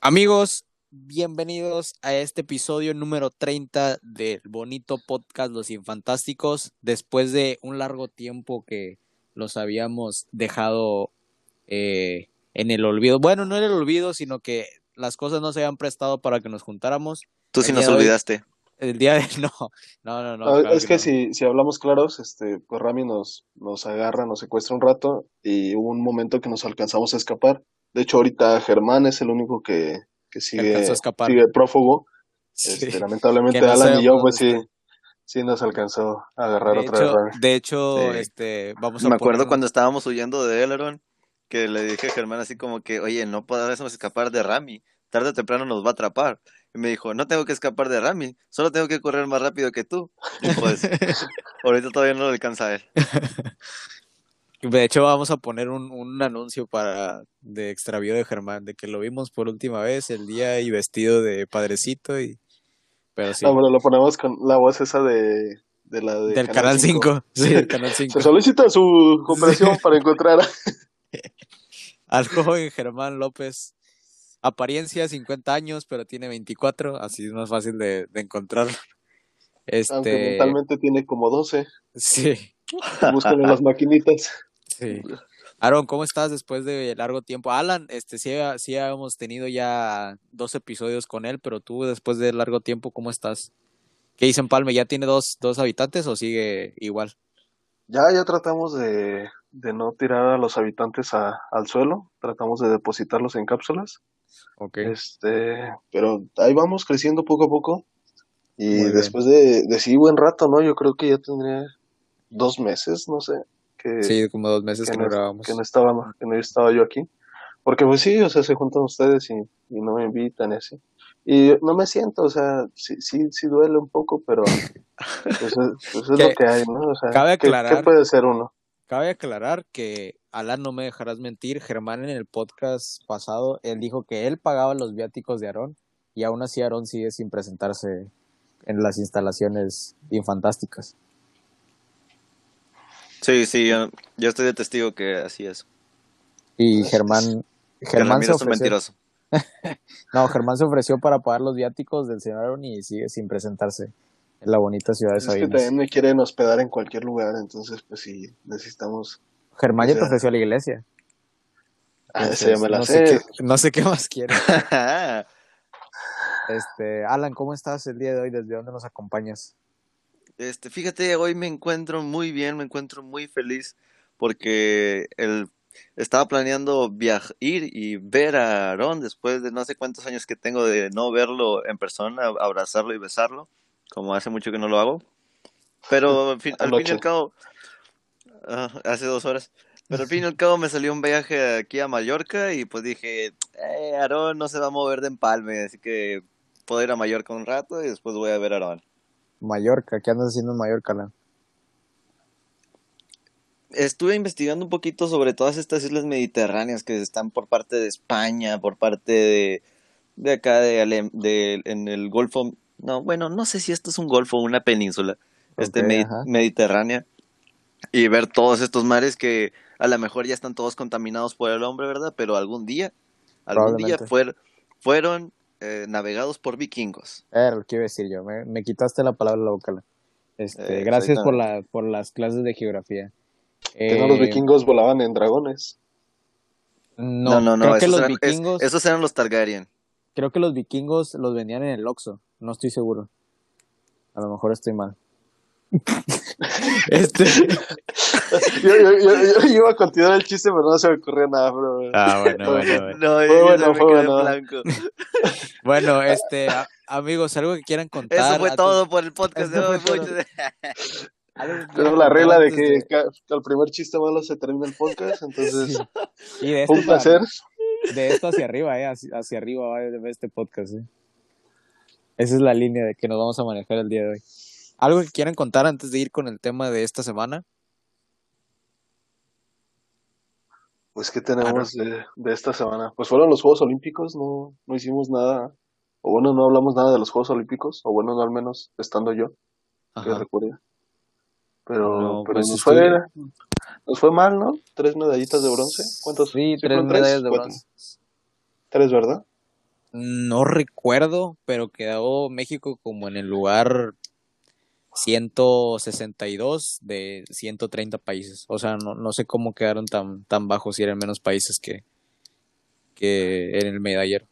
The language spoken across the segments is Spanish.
Amigos, bienvenidos a este episodio número 30 del bonito podcast Los Infantásticos. Después de un largo tiempo que los habíamos dejado eh, en el olvido. Bueno, no en el olvido, sino que las cosas no se habían prestado para que nos juntáramos. Tú sí nos hoy- olvidaste. El día de... No, no, no. no Ah, claro es que no. si, si hablamos claros, este, pues Rami nos, nos agarra, nos secuestra un rato y hubo un momento que nos alcanzamos a escapar. De hecho, ahorita Germán es el único que, que sigue, a escapar. sigue prófugo. Sí. Este, lamentablemente no Alan y yo, pues sí, sí nos alcanzó a agarrar De otra vez Rami. de hecho, Sí. este, vamos a Me acuerdo poner- cuando estábamos huyendo de Eleron, que le dije a Germán así como que, oye, no podemos escapar de Rami, tarde o temprano nos va a atrapar. Y me dijo, no tengo que escapar de Rami, solo tengo que correr más rápido que tú. Y pues, ahorita todavía no lo alcanza a él. De hecho, vamos a poner un, un anuncio para de extravío de Germán, de que lo vimos por última vez el día y vestido de padrecito y pero sí, No, pero lo ponemos con la voz esa de, de la de del canal 5, sí, del canal 5. Se solicita su cooperación para encontrar a... Al joven Germán López, apariencia 50 años, pero tiene 24, así es más fácil de, de encontrar. Aunque Este, mentalmente tiene como 12. sí, Búsquenlo en las maquinitas. sí. Aaron, ¿cómo estás después de largo tiempo? Alan, este sí, sí hemos tenido ya dos episodios con él, pero tú después de largo tiempo, ¿cómo estás? ¿Qué dice Palme? ¿Ya tiene dos, dos habitantes o sigue igual? Ya, ya tratamos de, de no tirar a los habitantes a- al suelo, tratamos de depositarlos en cápsulas, Ok. este, pero ahí vamos creciendo poco a poco y Muy después de, de sí buen rato, ¿no? Yo creo que ya tendría dos meses, no sé, que, Sí, como dos meses que que no grabamos. que no estaba, que no estaba yo aquí, porque pues sí, o sea, se juntan ustedes y, y no me invitan y así. Y no me siento, o sea, sí, sí, sí duele un poco, pero pues es, pues es Que- lo que hay, ¿no? O sea, cabe ¿qué, aclarar- qué puede ser uno? Cabe aclarar que Alan no me dejarás mentir, Germán en el podcast pasado, él dijo que él pagaba los viáticos de Aarón y aún así Aarón sigue sin presentarse en las instalaciones infantásticas. Sí, sí, yo, yo estoy de testigo que así es. Y Germán, Germán se Ramiro es un ofreció, mentiroso. no, Germán se ofreció para pagar los viáticos del señor Aarón y sigue sin presentarse en la bonita ciudad de Es que Sabinas. también me quieren hospedar en cualquier lugar, entonces pues sí, necesitamos... Germán ya te ofreció a la iglesia. Ah, esa ya me la no sé. sé qué, no sé qué más quiere. Este, Alan, ¿cómo estás el día de hoy? ¿Desde dónde nos acompañas? Este, fíjate, hoy me encuentro muy bien, me encuentro muy feliz porque el, estaba planeando viajar, ir y ver a Aarón después de no sé cuántos años que tengo de no verlo en persona, abrazarlo y besarlo, como hace mucho que no lo hago. Pero al fin, al fin y al cabo, ah, hace dos horas, pero al fin y al cabo me salió un viaje aquí a Mallorca y pues dije, eh, Aarón no se va a mover de empalme, así que puedo ir a Mallorca un rato y después voy a ver a Aarón. Mallorca, ¿qué andas haciendo en Mallorca, Alan? Estuve investigando un poquito sobre todas estas islas mediterráneas que están por parte de España, por parte de, de acá de, Ale- de- en el Golfo. No, bueno, no sé si esto es un golfo o una península, este ajá. mediterránea, y ver todos estos mares que a lo mejor ya están todos contaminados por el hombre, ¿verdad? Pero algún día, algún día fuer- fueron eh, navegados por vikingos. Era lo que iba a decir yo, me, me quitaste la palabra de la boca. Este, Eh, gracias por, la, por las clases de geografía. Que no los Eh, vikingos volaban en dragones. No, No, no, no, creo que esos los eran, es- vikingos, esos eran los Targaryen. creo que los vikingos los vendían en el Oxxo, no estoy seguro. A lo mejor estoy mal. Este, Yo, yo, yo, yo iba a continuar el chiste, pero no se me ocurrió nada, pero... ah, bueno, bueno, bueno. No, Fue bueno, fue bueno. blanco. Bueno, este, a- amigos, algo que quieran contar. Eso fue antes- todo por el podcast de hoy. Tenemos la regla de que, que al primer chiste malo se termina el podcast, entonces Y de esto, un placer. para- de esto hacia arriba, eh, hacia, hacia arriba va este podcast, eh. Esa es la línea de que nos vamos a manejar el día de hoy. ¿Algo que quieran contar antes de ir con el tema de esta semana? Pues, ¿qué tenemos de, de esta semana? Pues fueron los Juegos Olímpicos, no, no hicimos nada, o bueno, no hablamos nada de los Juegos Olímpicos, o bueno, no al menos estando yo. que. Pero, No, pero pues nos, estuve- fue, nos fue mal, ¿no? Tres medallitas de bronce. ¿Cuántos? Sí, tres medallas de Cuatro. bronce. Tres, ¿verdad? No recuerdo, pero quedó México como en el lugar 162 de 130 países. O sea, no, no sé cómo quedaron tan, tan bajos si eran menos países que, que en el medallero.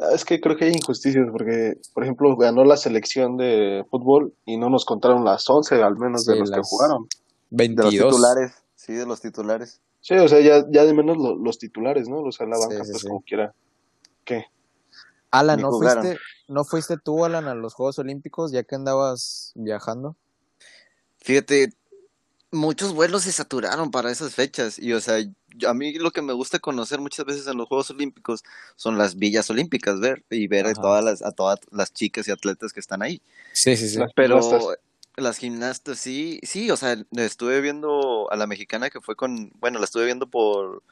Ah, Es que creo que hay injusticias porque, por ejemplo, ganó la selección de fútbol y no nos contaron las 11 al menos de los que jugaron. De los 22. titulares, sí, de los titulares. Sí, o sea, ya, ya de menos lo- los titulares, ¿no? O sea, la Sí, banca, sí, pues sí. como quiera. ¿Qué? Alan, ¿no fuiste, ¿no fuiste tú, Alan, a los Juegos Olímpicos ya que andabas viajando? Fíjate, muchos vuelos se saturaron para esas fechas y, o sea, a mí lo que me gusta conocer muchas veces en los Juegos Olímpicos son las villas olímpicas, ver y ver a todas las, a todas las chicas y atletas que están ahí. Sí, sí, sí. Las Pero gimnastas. las gimnastas, sí, sí, o sea, estuve viendo a la mexicana que fue con, bueno, la estuve viendo por,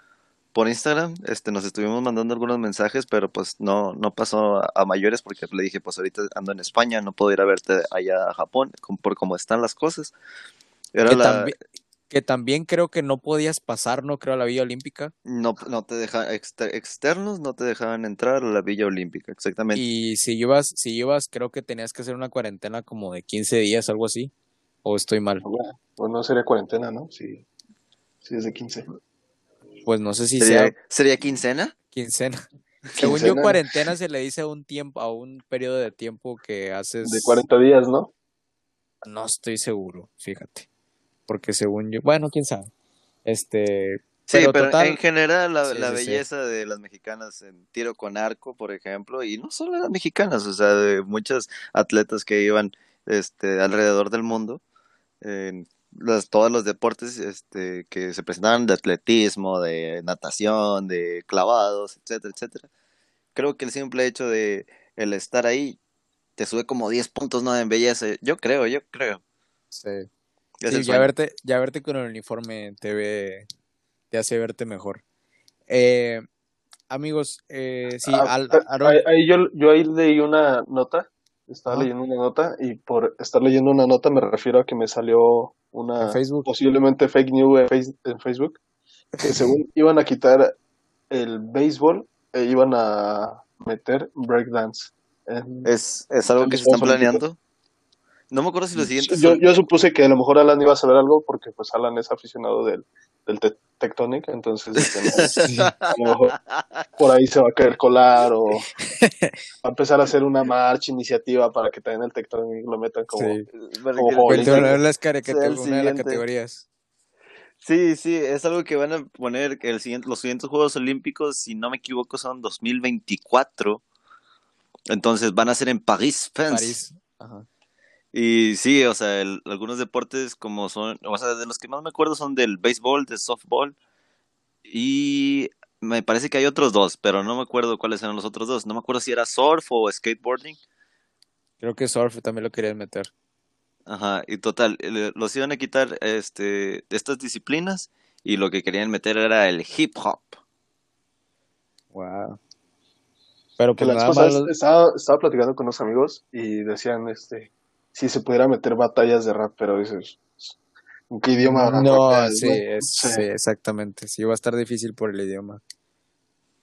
por Instagram, este, nos estuvimos mandando algunos mensajes, pero pues no, no pasó a, a mayores porque le dije, pues ahorita ando en España, no puedo ir a verte allá a Japón, por cómo están las cosas. Era Que, la, también, que también creo que no podías pasar, ¿no? Creo a la Villa Olímpica. no, no te dejaban, externos no te dejaban entrar a la Villa Olímpica, exactamente. Y si ibas, si ibas, creo que tenías que hacer una cuarentena como de 15 días, algo así. ¿O estoy mal? Bueno, pues no sería cuarentena, ¿no? Sí, sí es de 15. Pues no sé si ¿Sería, sea ¿sería quincena? quincena. Según yo, cuarentena se le dice a un tiempo, a un periodo de tiempo que haces. De 40 días, ¿no? No estoy seguro, fíjate. Porque según yo, bueno, quién sabe. Este, Sí, Pero pero, total- en general la, Sí, la sí, sí. belleza de las mexicanas en tiro con arco, por ejemplo, y no solo las mexicanas, o sea, de muchas atletas que iban este, alrededor del mundo, en las, todos los deportes este, que se presentaban de atletismo, de natación, de clavados, etcétera, etcétera. Creo que el simple hecho de el estar ahí te sube como 10 puntos, ¿no? En belleza. Yo creo, yo creo. sí. Ya verte, ya verte con el uniforme te ve, te hace verte mejor. Eh, amigos, eh, sí, Ah, Al- ahí yo, yo ahí leí una nota, estaba Ajá. leyendo una nota y por estar leyendo una nota me refiero a que me salió una Facebook. posiblemente fake news en, Face- en Facebook que según iban a quitar el béisbol e iban a meter breakdance. Es, es algo que se están planeando. No me acuerdo si los siguientes Yo, son- yo supuse que a lo mejor Alan iba a saber algo porque pues Alan es aficionado del, del te- Tectonic, entonces este, no, a lo mejor por ahí se va a querer colar o va a empezar a hacer una marcha, iniciativa para que también el Tectonic lo metan como... sí. Como las una de las categorías. Sí, sí, es algo que van a poner el siguiente, los siguientes Juegos Olímpicos, si no me equivoco, son 2024. Entonces van a ser en París, France. París. Ajá. Y sí, o sea, el- algunos deportes como son, o sea, de los que más me acuerdo son del béisbol, del softball y me parece que hay otros dos, pero no me acuerdo cuáles eran los otros dos. No me acuerdo si era surf o skateboarding. Creo que surf también lo querían meter. Ajá, y total, los iban a quitar este, estas disciplinas y lo que querían meter era el hip hop. Wow. Pero Que pues la nada vez más. pasada los- estaba, estaba platicando con unos amigos y decían este si se pudiera meter batallas de rap, pero dices, ¿en qué idioma? No, sí, es- Sí. sí, exactamente. Sí, va a estar difícil por el idioma.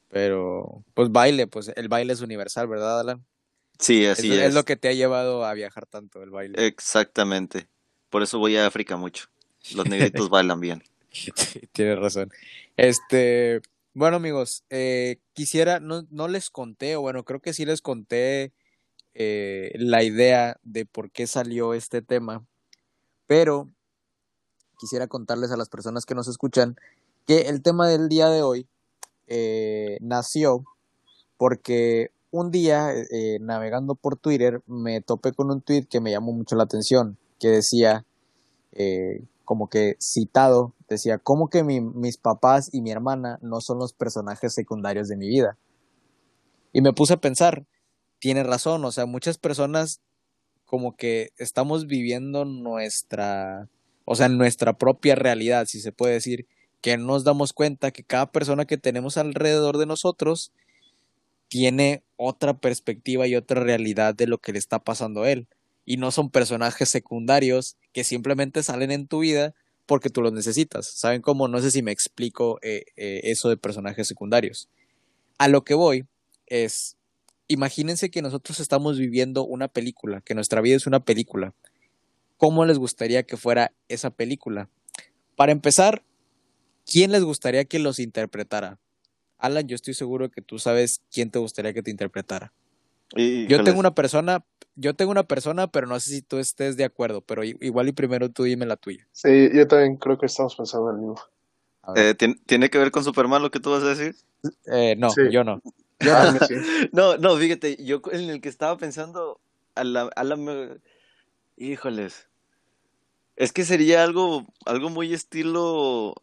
Pero, pues baile, pues el baile es universal, ¿verdad, Alan? Sí, Es, así es es. lo que te ha llevado a viajar tanto, el baile. Exactamente. Por eso voy a África mucho. Los negritos bailan bien. Sí, Tienes razón. Este, bueno, amigos, eh, quisiera, no, no les conté, o bueno, creo que sí les conté eh, la idea de por qué salió este tema, pero quisiera contarles a las personas que nos escuchan que el tema del día de hoy eh, nació porque un día eh, navegando por Twitter me topé con un tweet que me llamó mucho la atención, que decía, como que citado, decía, ¿cómo que mi- mis papás y mi hermana no son los personajes secundarios de mi vida? Y me puse a pensar, tiene razón, o sea, muchas personas como que estamos viviendo nuestra, o sea, nuestra propia realidad, si se puede decir, que no nos damos cuenta que cada persona que tenemos alrededor de nosotros tiene otra perspectiva y otra realidad de lo que le está pasando a él. y no son personajes secundarios que simplemente salen en tu vida porque tú los necesitas. ¿Saben cómo? No sé si me explico eh, eh, eso de personajes secundarios. A lo que voy es, imagínense que nosotros estamos viviendo una película, que nuestra vida es una película. ¿Cómo les gustaría que fuera esa película? Para empezar, ¿quién les gustaría que los interpretara? Alan, yo estoy seguro que tú sabes quién te gustaría que te interpretara. Y, Yo tengo una persona, yo tengo una persona, pero no sé si tú estés de acuerdo, pero igual y primero tú dime la tuya. Sí, yo también creo que estamos pensando en el mismo. Eh, ¿tien- ¿Tiene que ver con Superman lo que tú vas a decir? Eh, no, sí. yo no. Ah. No, no, fíjate, yo en el que estaba pensando, a la, a la me- híjoles, es que sería algo, algo muy estilo,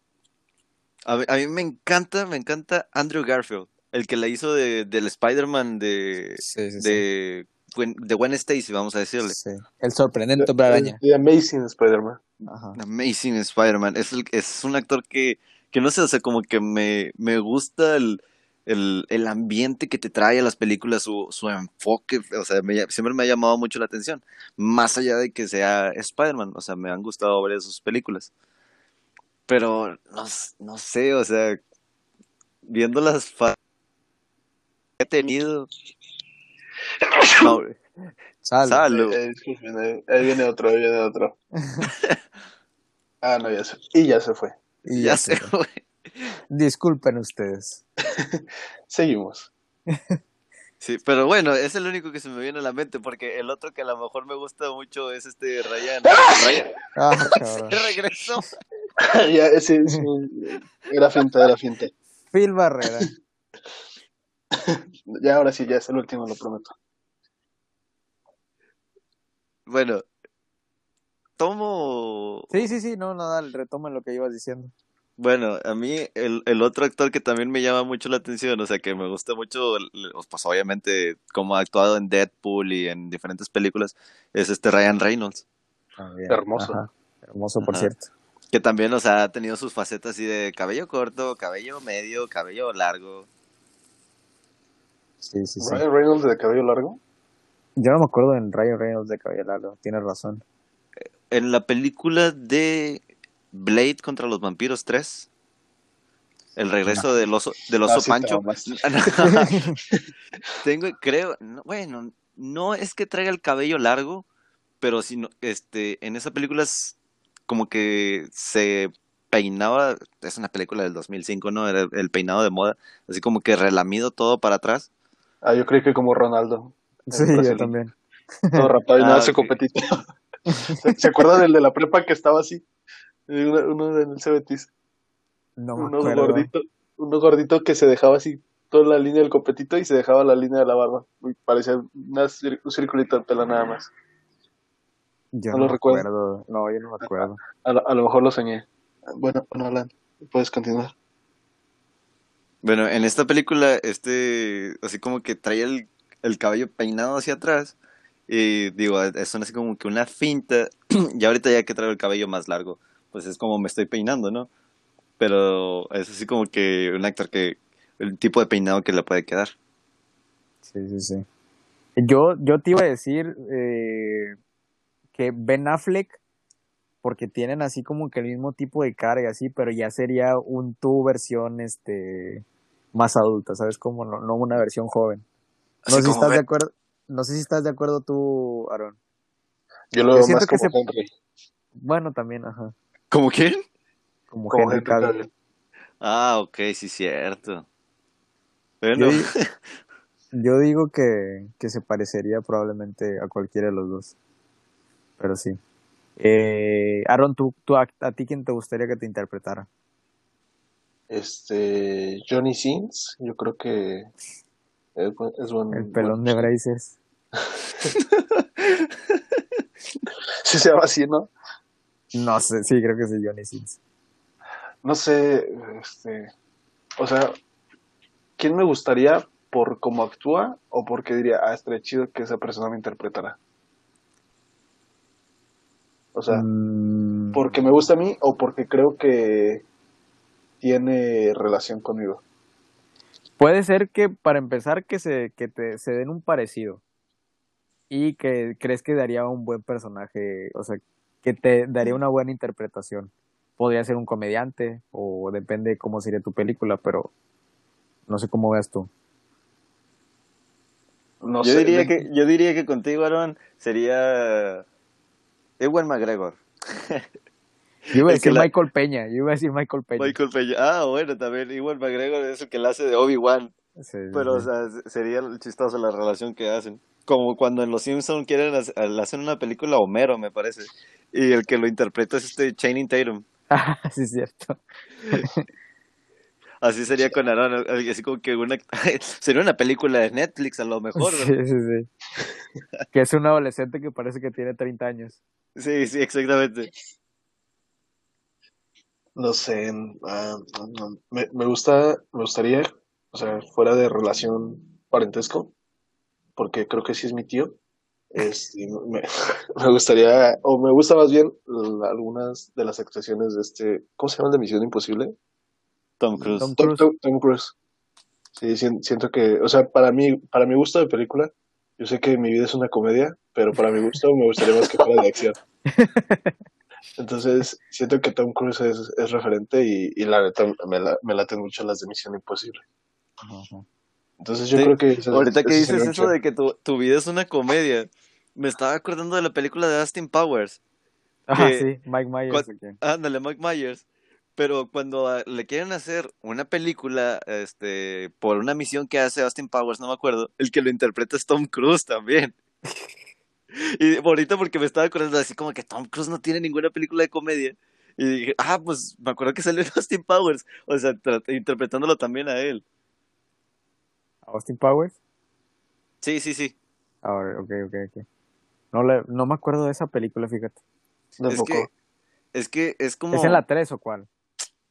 a, mí- a mí me encanta, me encanta Andrew Garfield, el que la hizo de, del Spider-Man de, Sí, de, Gwen, de Gwen Stacy, vamos a decirle. Sí. El sorprendente hombre araña. The Amazing Spider-Man. Amazing Spider-Man. Es, el- es un actor que, que no sé, o sea, como que me, me gusta el, el, el ambiente que te trae a las películas, su, su enfoque, o sea, me siempre me ha llamado mucho la atención. Más allá de que sea Spider-Man, o sea, me han gustado varias sus películas. Pero no, no sé, o sea, viendo las que he tenido. Salud. Eh, disculpen, ahí, ahí viene otro, ahí viene otro. ah, no, ya se Y ya se fue. Y Ya se fue. Disculpen ustedes. Seguimos. Sí, pero bueno, es el único que se me viene a la mente, porque el otro que a lo mejor me gusta mucho es este Ryan. Ryan. Ah. Se regresó. ya. Era finta, era finta. Phil Barrera. Ya, ahora sí, ya es el último, lo prometo. Bueno, tomo. Sí, sí, sí, no, no, dale, retoma lo que ibas diciendo. Bueno, a mí el, el otro actor que también me llama mucho la atención, o sea, que me gusta mucho, pues obviamente, como ha actuado en Deadpool y en diferentes películas, es este Ryan Reynolds. Ah. Hermoso. Ajá. Hermoso, por Ajá. cierto. Que también, o sea, ha tenido sus facetas así de cabello corto, cabello medio, cabello largo. Sí, sí, sí. Ryan Reynolds de cabello largo. Yo no me acuerdo en Ryan Reynolds de cabello largo, tienes razón. En la película de Blade contra los vampiros 3, el regreso del oso, del oso sí, Pancho. Tengo, creo, no, bueno, no es que traiga el cabello largo, pero sino, este, en esa película es como que se peinaba, es una película del 2005, ¿no? Era el peinado de moda, así como que relamido todo para atrás. Ah, yo creí que como Ronaldo. Sí, yo también. Todo rapado y Ah, nada. ¿Se, se acuerdan del de la prepa que estaba así? Eh, Uno, uno del Cebetis. No me uno acuerdo. gordito, uno gordito que se dejaba así toda la línea del copetito y se dejaba la línea de la barba. Parecía una un circulito de pelo nada más. Yo No no, lo recuerdo. acuerdo. No, yo no me acuerdo. A lo, a lo mejor lo soñé. Bueno, bueno, Alan, puedes continuar. Bueno, en esta película, este, así como que trae el, el cabello peinado hacia atrás. Y digo, es así como que una finta. Y ahorita ya que traigo el cabello más largo, pues es como me estoy peinando, ¿no? Pero es así como que un actor que, el tipo de peinado que le puede quedar. Sí, sí, sí. Yo, yo te iba a decir eh, que Ben Affleck, porque tienen así como que el mismo tipo de cara y así, pero ya sería un tu versión este más adulta, ¿sabes? Como no, no una versión joven. No Así sé si estás de acuerdo, no sé si estás de acuerdo tú, Aaron. Yo lo Yo veo más que se- Henry. Bueno, también, ajá, ¿Como quién? como, Como Henry Cavill. Cavill. Ah, ok, sí, cierto. Yo, Bueno, yo digo que, que se parecería probablemente a cualquiera de los dos. Pero sí. Eh, Aaron, ¿tú, tú a, a ti quién te gustaría que te interpretara? Este, Johnny Sins, yo creo que es, buen- es buen. El pelón buen- de Brazers. Sí se llama así, ¿no? No sé, sí, creo que sí, Johnny Sins. No sé, este, o sea, ¿quién me gustaría por cómo actúa o porque diría, ah, estaría chido que esa persona me interpretara? O sea, Mm, porque me gusta a mí o porque creo que tiene relación conmigo. Puede ser que, para empezar, que se, que te, se den un parecido. y que crees que daría un buen personaje, o sea, que te daría una buena interpretación. Podría ser un comediante o depende de cómo sería tu película, pero no sé cómo veas tú. No yo, sé, diría que, yo diría que contigo, Aaron, sería Ewan McGregor. Yo iba a decir Michael Peña, yo iba a decir Michael Peña. Michael Peña, ah, bueno, también Ewan McGregor es el que le hace de Obi-Wan. pero, o sea, sería chistoso la relación que hacen. Como cuando en Los Simpsons quieren hacer, hacen una película Homero, me parece. Y el que lo interpreta es este Channing Tatum. Ah, sí, es cierto. Así sería con Aaron, así como que una, sería una película de Netflix a lo mejor. Sí, sí, sí. que es un adolescente que parece que tiene 30 años. Sí, sí, exactamente. No sé, ah, me, me gusta, me gustaría, o sea, fuera de relación parentesco, porque creo que sí es mi tío. Este, me, me, gustaría, o me gusta más bien algunas de las actuaciones de este, ¿cómo se llama el de Misión Imposible? Tom Cruise. Tom, Cruise. Sí, siento que, o sea, para mí, para mi gusto de película, yo sé que mi vida es una comedia, pero para mi gusto me gustaría más que fuera de acción. Entonces, siento que Tom Cruise es, es referente y, y, la neta me, la, me laten mucho las de Misión Imposible. Entonces yo creo que... ahorita que dices eso de que tu, tu vida es una comedia, me estaba acordando de la película de Austin Powers. Ah, sí, Mike Myers. Ándale, Mike Myers pero cuando le quieren hacer una película este por una misión que hace Austin Powers, no me acuerdo, el que lo interpreta es Tom Cruise también. y bonito porque me estaba acordando así como que Tom Cruise no tiene ninguna película de comedia. Y dije, ah, pues me acuerdo que salió Austin Powers, o sea, interpretándolo también a él. ¿Austin Powers? Sí, sí, sí. Ah, ok, ok, ok. No, le, no me acuerdo de esa película, fíjate. Es que, es que es como... ¿Es en la 3 o cuál?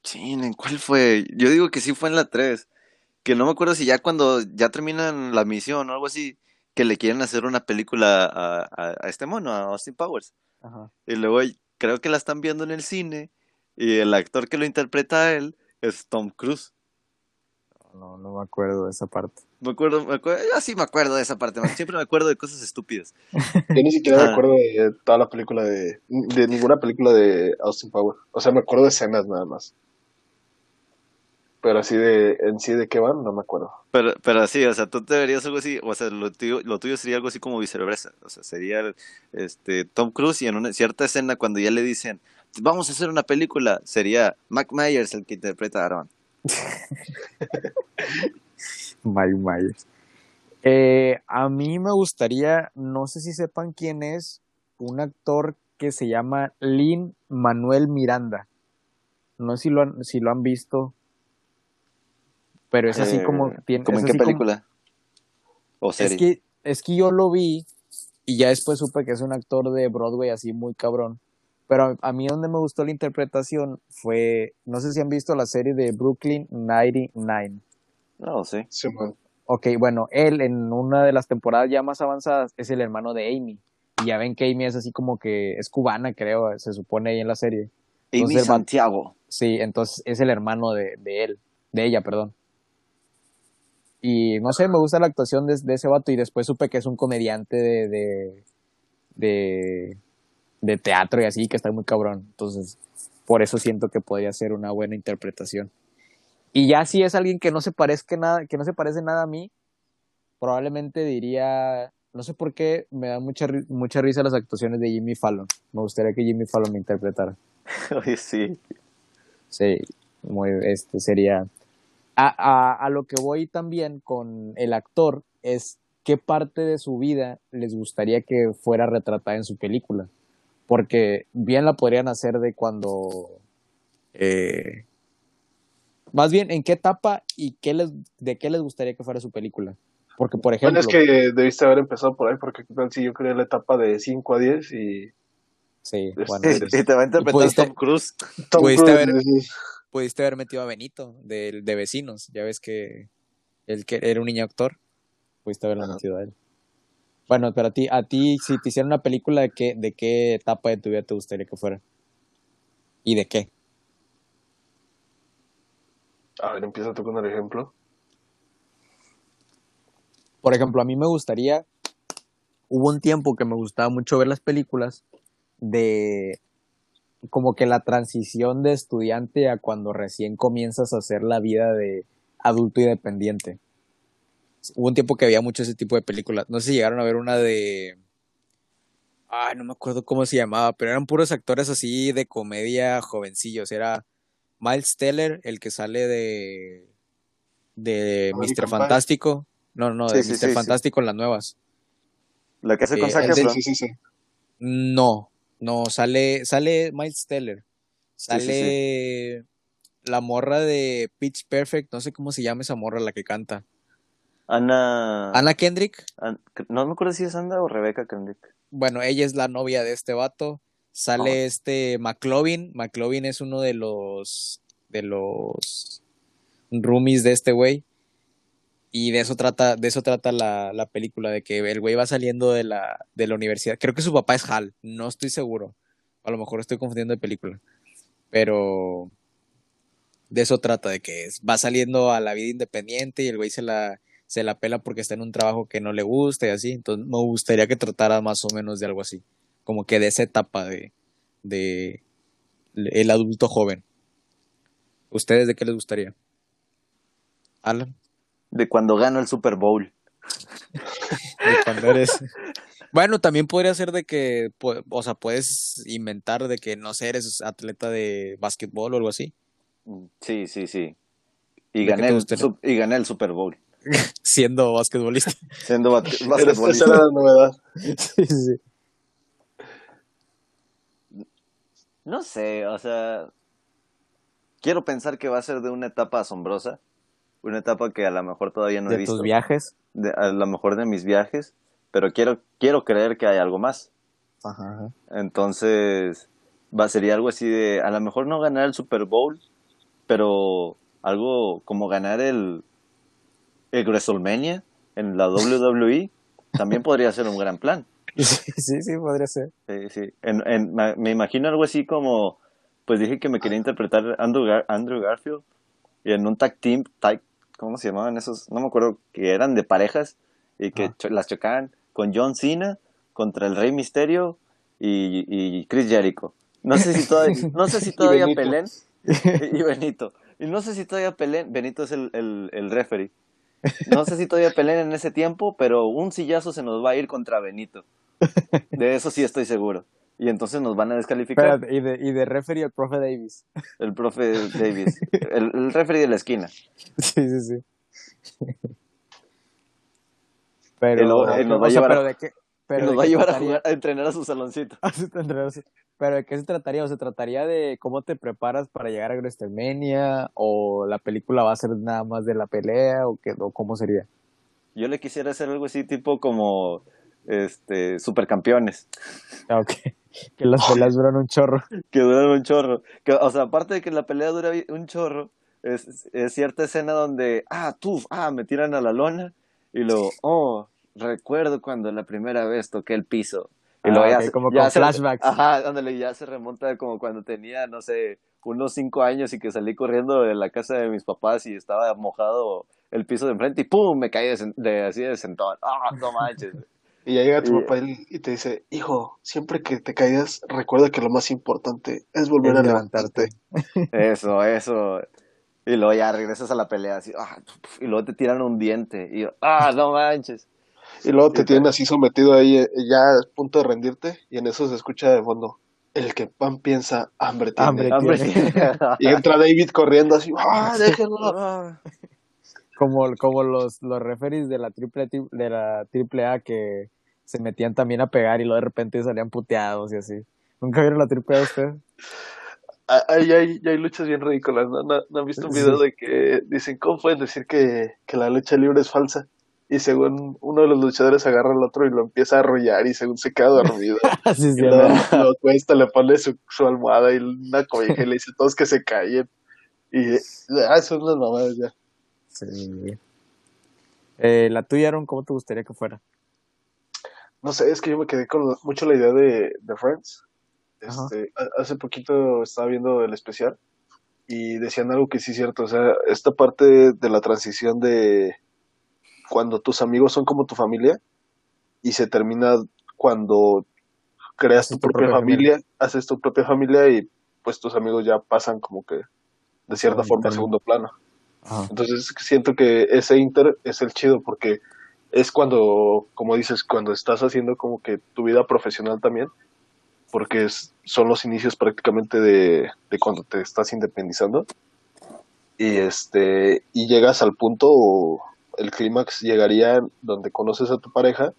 Sí, ¿en cuál fue? Yo digo que sí fue en la 3. Que no me acuerdo si ya cuando ya terminan la misión o algo así, que le quieren hacer una película a, a, este mono, a Austin Powers. Ajá. Y luego creo que la están viendo en el cine y el actor que lo interpreta a él es Tom Cruise. No, no me acuerdo de esa parte. Me acuerdo, me acuerdo, yo sí me acuerdo de esa parte, siempre me acuerdo de cosas estúpidas. Yo ni siquiera me acuerdo de toda la película de, de ninguna película de Austin Powers. O sea, me acuerdo de escenas nada más. Pero así de, en sí de qué van, no me acuerdo. Pero, pero así, o sea, tú te verías algo así, o sea, lo tuyo, lo tuyo sería algo así como viceversa. O sea, sería este Tom Cruise y en una cierta escena cuando ya le dicen, vamos a hacer una película, sería Mac Myers el que interpreta a Aaron. Mike Myers. Eh, a mí me gustaría, no sé si sepan quién es, un actor que se llama Lin Manuel Miranda. No sé si lo han, si lo han visto pero es así como... Eh, tiene, ¿Cómo en qué película? ¿O serie? Es que, es que yo lo vi y ya después supe que es un actor de Broadway así muy cabrón. Pero a, mí donde me gustó la interpretación fue, no sé si han visto la serie de Brooklyn 99. No, sí. sí ok, bueno, él en una de las temporadas ya más avanzadas es el hermano de Amy. Y ya ven que Amy es así como que es cubana, creo, se supone ahí en la serie. Amy Santiago. Sí, entonces es el hermano de, de él, de ella, perdón. Y no sé, me gusta la actuación de, ese vato y después supe que es un comediante de, de, de, teatro y así, que está muy cabrón. Entonces, por eso siento que podría ser una buena interpretación. Y ya si es alguien que no se parezca nada, que no se parece nada a mí, probablemente diría, no sé por qué, me da mucha, mucha risa las actuaciones de Jimmy Fallon. Me gustaría que Jimmy Fallon me interpretara. Oye, sí. Sí, muy, este sería, a, a, lo que voy también con el actor es qué parte de su vida les gustaría que fuera retratada en su película. Porque bien la podrían hacer de cuando... Eh, más bien, ¿en qué etapa y qué les, de qué les gustaría que fuera su película? Porque, por ejemplo... Bueno, es que debiste haber empezado por ahí, porque si yo creé la etapa de 5 a 10 y... Sí, bueno. Y, te va a interpretar Tom Cruise. Tom Cruise, haber, pudiste haber metido a Benito de, de vecinos. Ya ves que él que era un niño actor, pudiste haberlo metido a él. Bueno, pero a ti, a ti, si te hicieran una película, ¿de qué, ¿de qué etapa de tu vida te gustaría que fuera? ¿Y de qué? A ver, empieza tú con el ejemplo. Por ejemplo, a mí me gustaría hubo un tiempo que me gustaba mucho ver las películas de como que la transición de estudiante a cuando recién comienzas a hacer la vida de adulto independiente. Hubo un tiempo que había mucho ese tipo de películas. No sé si llegaron a ver una de... Ay, no me acuerdo cómo se llamaba, pero eran puros actores así de comedia jovencillos. Era Miles Teller, el que sale de... de American Mr. Pie. Fantástico. No, no, de Sí, sí, Mr. sí, sí. Fantástico en las nuevas. La que hace con Eh, Zac el de- Efron. Sí, sí, sí. No, no, sale, sale Miles Teller. Sí, sí, Sale la morra de Pitch Perfect, no sé cómo se llama esa morra la que canta. Ana... Ana Kendrick. An- No me acuerdo si es Anda o Rebeca Kendrick. Bueno, ella es la novia de este vato. Sale Oh. este McLovin. McLovin es uno de los de los roomies de este güey. Y de eso trata, de eso trata la, la película, de que el güey va saliendo de la, de la universidad. Creo que su papá es Hal, no estoy seguro. A lo mejor estoy confundiendo de película. Pero de eso trata, de que va saliendo a la vida independiente y el güey se la, se la pela porque está en un trabajo que no le gusta y así. Entonces me gustaría que tratara más o menos de algo así. Como que de esa etapa de, de el adulto joven. ¿Ustedes de qué les gustaría? Alan, De cuando gano el Super Bowl. de cuando eres. Bueno, también podría ser de que, o sea, puedes inventar de que, no sé, eres atleta de básquetbol o algo así. Mm, Sí, sí, sí. Y ¿De qué gané, el, y gané el Super Bowl. Siendo basquetbolista. Siendo Esa basquetbolista. era la novedad. sí, sí. No sé, o sea, quiero pensar que va a ser de una etapa asombrosa, una etapa que a lo mejor todavía no he De visto, tus viajes. de- a lo mejor de mis viajes, pero quiero quiero creer que hay algo más. Ajá, ajá. Entonces, va sería algo así de, a lo mejor no ganar el Super Bowl, pero algo como ganar el el WrestleMania en la WWE también podría ser un gran plan. Sí, sí, sí, podría ser. Sí, sí. En, en- me, imagino algo así como, pues dije que me quería interpretar Andrew, Gar- Andrew Garfield y en un tag team, tag, ¿cómo se llamaban esos? No me acuerdo, que eran de parejas y que Ah. cho- las chocaban con John Cena contra el Rey Misterio y, y Chris Jericho. No sé si todavía, no sé si todavía Benito. peleen y, y Benito. Y no sé si todavía peleen, Benito es el, el, el referee. No sé si todavía peleen en ese tiempo, pero un sillazo se nos va a ir contra Benito. De eso sí estoy seguro. Y entonces nos van a descalificar Espérate, y de, y de referee el profe Davis. el profe Davis, el, el referee de la esquina. Sí, sí, sí. Pero, nos va a llevar a- pero de qué, Y pero nos de va a qué llevar a, entrenar a su Pero de qué se trataría, o se trataría de cómo te preparas para llegar a WrestleMania, o la película va a ser nada más de la pelea, o qué, o cómo sería. Yo le quisiera hacer algo así tipo como este supercampeones, Ah, ok. Que las peleas duran un chorro. que duran un chorro. Que, o sea, aparte de que la pelea dura un chorro, es, es cierta escena donde, ah, tú, ah, me tiran a la lona, y luego, oh, recuerdo cuando la primera vez toqué el piso. Y Ah, luego ya como ya con se- flashbacks. Ajá, ándale, ya se remonta como cuando tenía, no sé, unos cinco años y que salí corriendo de la casa de mis papás y estaba mojado el piso de enfrente y ¡pum! me caí de, así de sentón. ¡Ah, no manches! Y ya llega tu Y- papá y te dice, hijo, siempre que te caigas, recuerda que lo más importante es volver Es a levantarte. levantarte. Eso, eso. Y luego ya regresas a la pelea así, ¡ah! y luego te tiran un diente y yo, ¡ah, no manches! Y luego te tienen así sometido ahí, eh, ya a punto de rendirte, y en eso se escucha de fondo, el que pan piensa, hambre tiene. Hambre. Hambre. Y entra David corriendo así, ¡ah, déjenlo! Como, como los, los referees de la triple de la triple A que se metían también a pegar y luego de repente salían puteados y así. ¿Nunca vieron la triple A ustedes? Ah, Ahí hay, hay luchas bien ridículas, ¿no? ¿No, no han visto un Sí. video de que dicen, ¿cómo pueden decir que, que la lucha libre es falsa? Y según uno de los luchadores agarra al otro y lo empieza a arrollar y según se queda dormido. Así Y lo, lo acuesta, le pone su, su almohada y una cobija y le dice todos que se callen. Y ah, son unas mamadas ya. Sí. Eh, la tuya, Aaron, ¿cómo te gustaría que fuera? No sé, es que yo me quedé con mucho la idea de, de Friends. Este, ha- hace poquito estaba viendo el especial y decían algo que sí es cierto. O sea, esta parte de la transición de cuando tus amigos son como tu familia, y se termina cuando creas tu, propia, propia familia, haces tu propia familia y pues tus amigos ya pasan como que de cierta forma a segundo plano. Entonces siento que ese inter es el chido porque es cuando, como dices, cuando estás haciendo como que tu vida profesional también, porque es- son los inicios prácticamente de, de cuando te estás independizando. Y este y llegas al punto el clímax llegaría donde conoces a tu pareja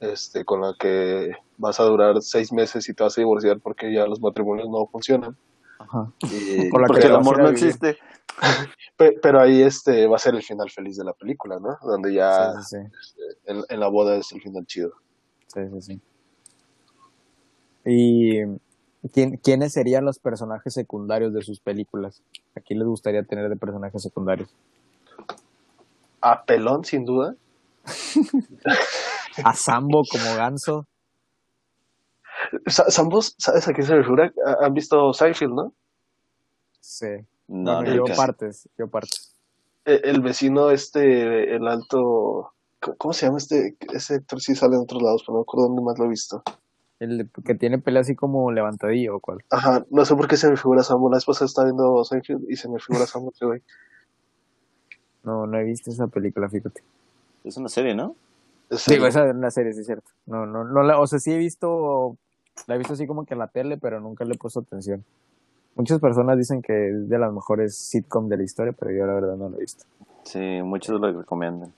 este con la que vas a durar seis meses y te vas a divorciar porque ya los matrimonios no funcionan Ajá. y, la Porque que el amor no existe. pe- pero ahí este va a ser el final feliz de la película no donde ya Sí, sí, sí. en, en la boda es el final chido Sí, sí, sí. ¿Y quién, quiénes serían los personajes secundarios de sus películas? ¿A quién les gustaría tener de personajes secundarios? A pelón sin duda A Sambo como ganso. Sa- Sambos sabes a qué se me figura ¿Han visto Seinfeld no Sí. No, bueno, yo partes, yo partes. Eh, el vecino este el alto ¿cómo- ¿cómo se llama este ese actor sí sale en otros lados pero no me acuerdo dónde más lo he visto El de- que tiene pelea así como levantadillo o cuál. Ajá, no sé por qué se me figura Sambo. La esposa está viendo Seinfeld y se me figura Sambo, güey. No, no he visto esa película, fíjate. Es una serie, ¿no? Es Digo, esa es una serie, sí es cierto. No, no, no la, o sea, sí he visto, la he visto así como que en la tele, pero nunca le he puesto atención. Muchas personas dicen que es de las mejores sitcom de la historia, pero yo la verdad no lo he visto. Sí, muchos lo recomiendan.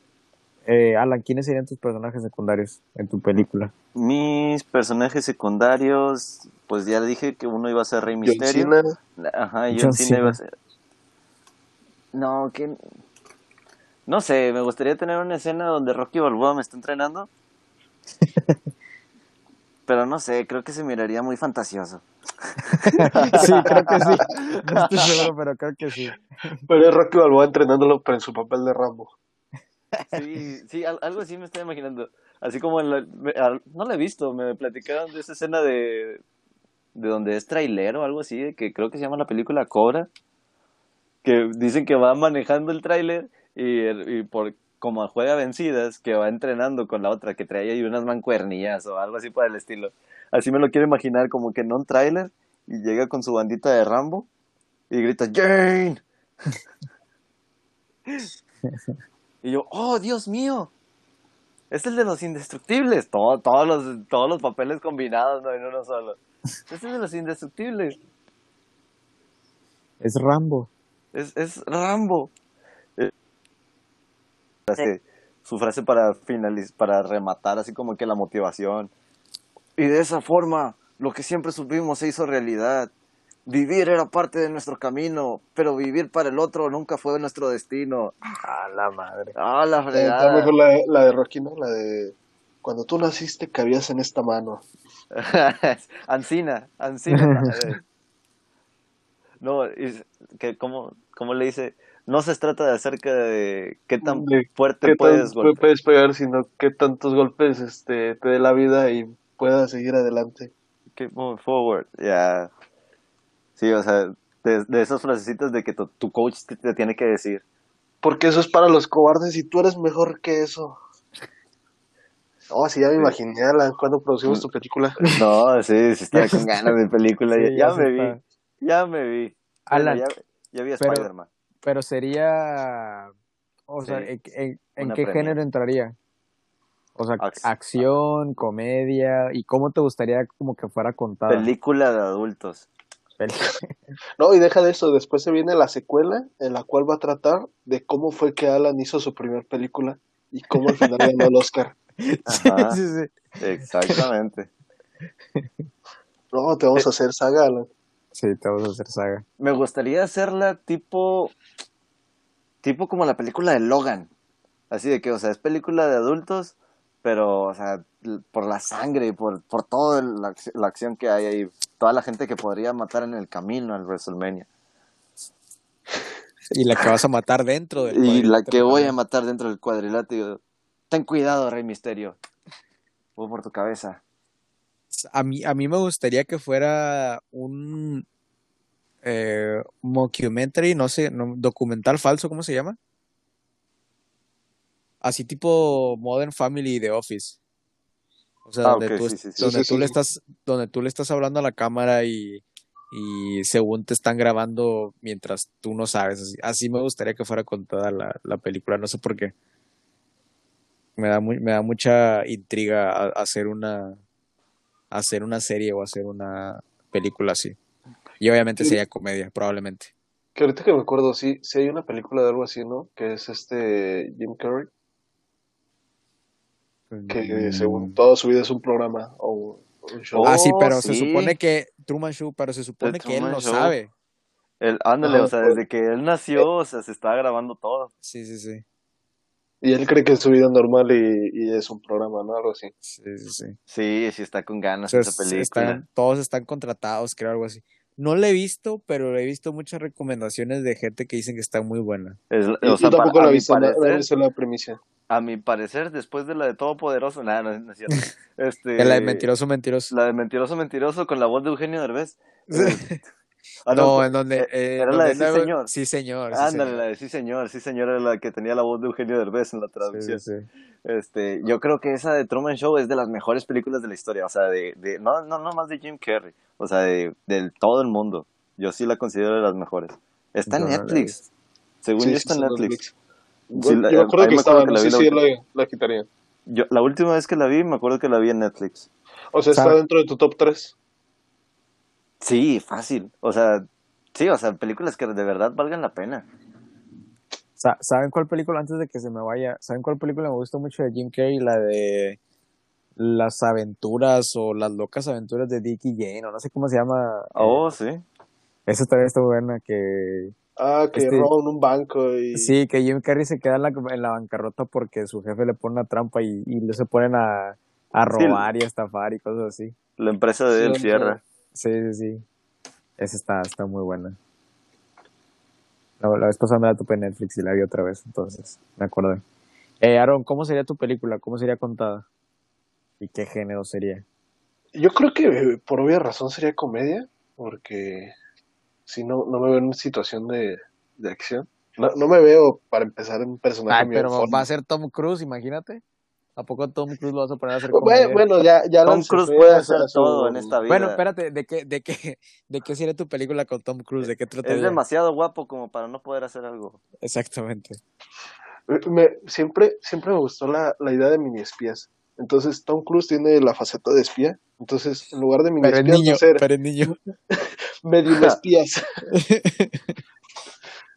Eh, Alan, ¿quiénes serían tus personajes secundarios en tu película? Mis personajes secundarios, pues ya dije que uno iba a ser Rey John Misterio. Cena. Ajá, John, John Cena iba a ser. No, que. No sé, me gustaría tener una escena donde Rocky Balboa me está entrenando. Pero no sé, creo que se miraría muy fantasioso. sí, creo que sí. No estoy seguro, pero creo que sí. Pero es Rocky Balboa entrenándolo, pero en su papel de Rambo. Sí, sí, al- algo así me estoy imaginando. Así como en la- me- al- no la he visto, me platicaron de esa escena de, de donde es trailero o algo así, de que creo que se llama la película Cobra, que dicen que va manejando el tráiler y, por como juega vencidas, que va entrenando con la otra, que trae ahí unas mancuernillas o algo así por el estilo. Así me lo quiero imaginar, como que en un tráiler y llega con su bandita de Rambo y grita ¡Jane! Y yo, ¡oh, Dios mío! Es el de los indestructibles. Todo- todos, los, todos los papeles combinados, no en uno solo. Es el de los indestructibles. Es Rambo. Es, es Rambo. Eh, frase- su frase para finaliz para rematar, así como que la motivación. Y de esa forma, lo que siempre supimos se hizo realidad. Vivir era parte de nuestro camino, pero vivir para el otro nunca fue nuestro destino. A la madre. Ah, la Está fregada. mejor la, de- la de Rocky, ¿no? La de cuando tú naciste cabías en esta mano. Ancina, Ancina. eh. No, y que ¿cómo, cómo le dice? No se trata de acerca de qué tan De fuerte ¿Qué puedes tan- golpear. puedes pegar, sino qué tantos golpes este, te dé la vida y puedas seguir adelante? Keep moving forward. Ya. Sí, o sea, de, de esas frasecitas de que tu, tu coach te, te tiene que decir. Porque eso es para los cobardes y tú eres mejor que eso. Oh, sí, ya me imaginé, Alan, cuando producimos tu película. No, sí, sí estaba con ganas de película. Sí, ya me vi. Ya me vi. Bueno, Alan, ya, ya vi a Spider-Man. Pero sería, o sea, Sí. ¿en, en- en Una qué premia. género entraría? O sea, Ac- acción, comedia, ¿y cómo te gustaría como que fuera contada? Película de adultos. No, y deja de eso, después se viene la secuela en la cual va a tratar de cómo fue que Alan hizo su primer película y cómo al final ganó el Oscar. Ajá, sí, sí. exactamente. No, te vamos a hacer saga, Alan. Sí, te vamos a hacer saga. Me gustaría hacerla tipo. Tipo como la película de Logan. Así de que, o sea, es película de adultos, pero, o sea, por la sangre y por, por toda la, la acción que hay ahí. Toda la gente que podría matar en el camino al WrestleMania. Y la que vas a matar dentro del Y la que voy a matar dentro del cuadrilátero. Ten cuidado, Rey Misterio. Voy por tu cabeza. A mí, a mí me gustaría que fuera un eh, mockumentary, no sé, no, documental falso, ¿cómo se llama? Así tipo Modern Family de Office. O sea, Ah, donde, tú, sí, sí, sí. donde Sí, sí, tú le estás, donde tú le estás hablando a la cámara y, y según te están grabando mientras tú no sabes. Así, así me gustaría que fuera contada la, la película, no sé por qué. Me da, muy, me da mucha intriga a- hacer una, hacer una serie o hacer una película así. Y obviamente Sí. sería comedia, probablemente. Que ahorita que me acuerdo, sí, sí hay una película de algo así, ¿no? Que es este Jim Carrey, que según Mm. toda su vida es un programa o un show. Ah, sí, Oh, pero se sí. supone que Truman Show, pero se supone que él no Show. sabe. El, ándale, o sea, desde que él nació, o sea, se está grabando todo. Sí, sí, sí. Y él cree que es su vida normal y, y es un programa, ¿no? Algo así. Sí, sí, sí. Sí, sí está con O ganas sea, esa es- película. están, todos están contratados, creo, algo así. No la he visto, pero he visto muchas recomendaciones de gente que dicen que está muy buena. Es- Y- o sea, yo tampoco la a he mi visto, parecer, la premisa. a mi parecer, después de la de Todopoderoso, nada, no, no es cierto. Este, la de mentiroso, mentiroso. la de Mentiroso Mentiroso con la voz de Eugenio Derbez. Ah, no, co- en donde... eh, eh, era donde la de Sí, señor. Sí, señor. sí, Ándale, señor. la de Sí Señor, Sí Señor era la que tenía la voz de Eugenio Derbez en la traducción. sí, sí. Este, yo creo que esa de Truman Show es de las mejores películas de la historia, o sea, de, de no, no, no más de Jim Carrey, o sea, de, de todo el mundo. Yo sí la considero de las mejores. Está en Yo no Netflix. Según yo está en Netflix. Yo la- me acuerdo ahí que estaba, que no la sé si la, la quitarían. Yo, la última vez que la vi, me acuerdo que la vi en Netflix. O sea, está dentro de tu top 3. Sí, fácil. O sea, sí, o sea, películas que de verdad valgan la pena. Sa- ¿Saben cuál película, antes de que se me vaya, ¿saben cuál película me gustó mucho de Jim Carrey? La de las aventuras o las locas aventuras de Dick y Jane, o no sé cómo se llama. Oh, sí. Esa también está buena, que Ah, que Este- roban un banco y... sí, que Jim Carrey se queda en la, en la bancarrota porque su jefe le pone una trampa y, y le se ponen a, a Sí. robar y a estafar y cosas así. La empresa de Sí, él sí. cierra. Sí, sí, sí. Esa está, está muy buena. La, la vez pasada me la topé en Netflix y la vi otra vez, entonces me acordé. Eh, Aaron, ¿cómo sería tu película? ¿Cómo sería contada? ¿Y qué género sería? Yo creo que eh, por obvia razón sería comedia, porque si no, no me veo en situación de, de acción. No, no me veo, para empezar, un personaje Ay, pero va a ser Tom Cruise, imagínate. ¿A poco Tom Cruise lo vas a poner a hacer Bueno, comedia? bueno, ya, ya Tom Cruise puede hacer todo en esta vida. Bueno, espérate, ¿de qué, de qué, de qué sería tu película con Tom Cruise? ¿De qué es demasiado guapo como para no poder hacer algo. Exactamente. Me- siempre, siempre me gustó la, la idea de mini espías. Entonces, Tom Cruise tiene la faceta de espía. Entonces, en lugar de mini Pero espías, va niño, a ser pero el niño. medio espías.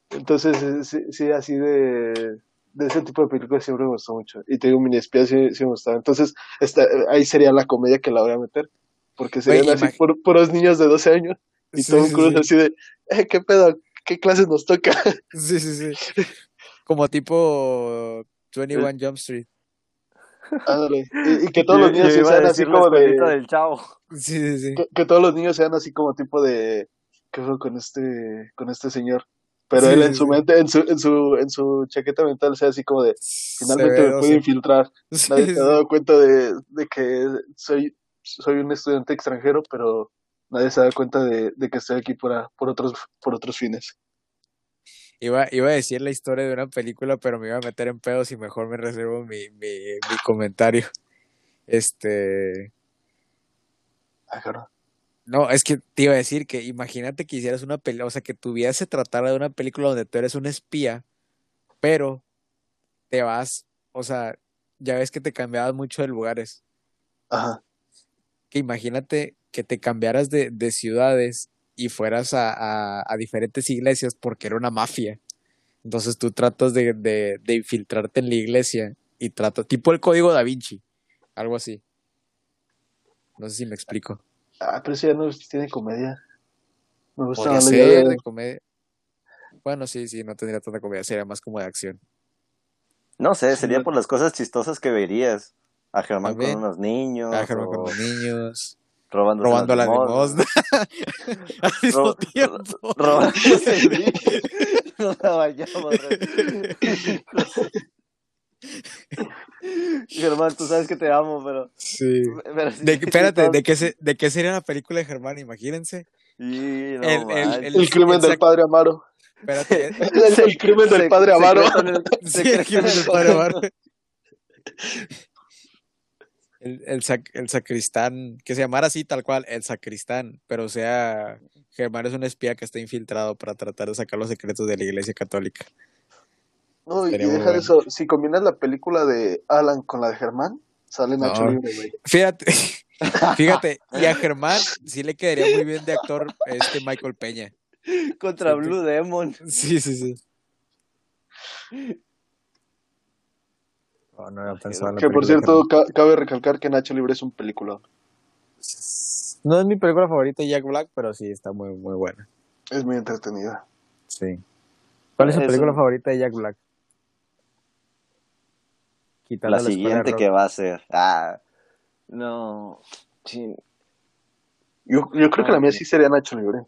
Entonces, eh, sí, sí, así de, de ese tipo de películas siempre me gustó mucho. Y te digo, mini espías sí, sí me gustaba. Entonces, esta, ahí sería la comedia que la voy a meter. Porque serían Güey, así pur- puros niños de 12 años. Y Sí, Tom sí, así de, eh, ¿qué pedo? ¿Qué clases nos toca? Sí, sí, sí. Como tipo 21 Jump Street. Ándale. Y, y que todos los niños sean así como de... escuelita del chavo. Sí, sí, sí. que, que todos los niños sean así como tipo de ¿qué fue con este con este señor? Pero Sí, él en su mente, en su, en su, en su chaqueta mental sea así como de finalmente me pude infiltrar. Sí, Nadie se ha dado cuenta de, de que soy, soy un estudiante extranjero, pero nadie se da cuenta de, de que estoy aquí por, a- por otros, por otros fines. Iba, iba a decir la historia de una película, pero me iba a meter en pedos y mejor me reservo mi, mi, mi comentario. Este. Ah, cabrón. No, es que te iba a decir que imagínate que hicieras una película, o sea, que tu vida se tratara de una película donde tú eres un espía, pero te vas, o sea, ya ves que te cambiabas mucho de lugares. Ajá. Que imagínate que te cambiaras de, de ciudades y fueras a, a, a diferentes iglesias porque era una mafia. Entonces tú tratas de, de, de infiltrarte en la iglesia y tratas, tipo el código da Vinci, algo así. No sé si me explico. Ah, pero eso ya no tiene comedia. Me gusta más ser de- comedia. Bueno, sí, sí, no tendría tanta comedia, sería más como de acción. No sé, Sí, sería no- por las cosas chistosas que verías. A Germán También. con unos niños. Ah, Germán o con los niños, robando robando la limosna. Al mismo Ro- tiempo. Robándose. No la vayamos. Germán, tú sabes que te amo, pero. Sí. pero sí- De, espérate, ¿de qué, se, ¿de qué sería la película de Germán? Imagínense. Sí, no El- el- manches. El crimen el del padre Amaro. Espérate. El, el crimen del padre Amaro. el- Sí, secreto el crimen en el del padre Amaro. el, el, sac- el sacristán, que se llamara así tal cual, el sacristán, pero o sea, Germán es un espía que está infiltrado para tratar de sacar los secretos de la iglesia católica. No, y muy deja de bueno. eso. Si combinas la película de Alan con la de Germán, sale Nacho No. Libre, güey. Fíjate, fíjate, y a Germán sí le quedaría muy bien de actor este Michael Peña. Contra Blue Demon. Sí, sí, sí. Oh, no había pensado en la Que por cierto, ca- cabe recalcar que Nacho Libre es un película. No es mi película favorita Jack Black, pero sí está muy, muy buena. Es muy entretenida. Sí. ¿Cuál es su película favorita de Jack Black? Quitando La siguiente que va a ser. Ah, no. Sí. Yo, yo creo que la mía sí sería Nacho Libre.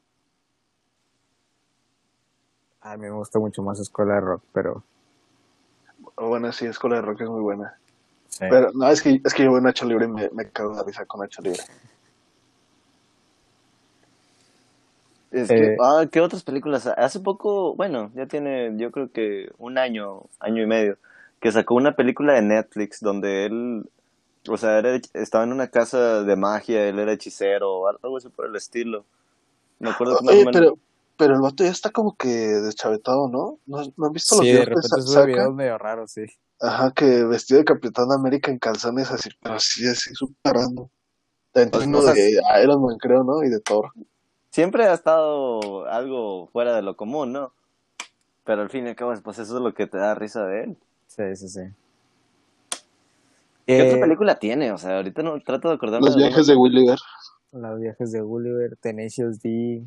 A mí me gusta mucho más Escuela de Rock, pero... Bueno, sí, Escuela de Rock es muy buena. Sí. Pero no, es que, es que yo veo Nacho Libre y me, me cago de risa con Nacho Libre. Es Eh, que, ah, ¿qué otras películas? Hace poco, bueno, ya tiene, yo creo que un año, año y medio, que sacó una película de Netflix donde él, o sea, era, estaba en una casa de magia, él era hechicero o algo así por el estilo. Me acuerdo que más o Oye, menos- pero, pero el vato ya está como que deschavetado, ¿no? ¿No, no han visto los Sí, de videos repente saca? videos medio raros, sí. Ajá, que vestido de Capitán América en calzones así, pero sí, así súper random. También Pues, tiene uno o sea, de Iron Man, creo, ¿no? Y de Thor. siempre ha estado algo fuera de lo común, ¿no? Pero al fin y al cabo, pues eso es lo que te da risa de él. Sí, sí, sí. ¿Qué Eh, otra película tiene? O sea, ahorita no trato de acordarme Los de viajes de Gulliver. Los viajes de Gulliver, Tenacious D,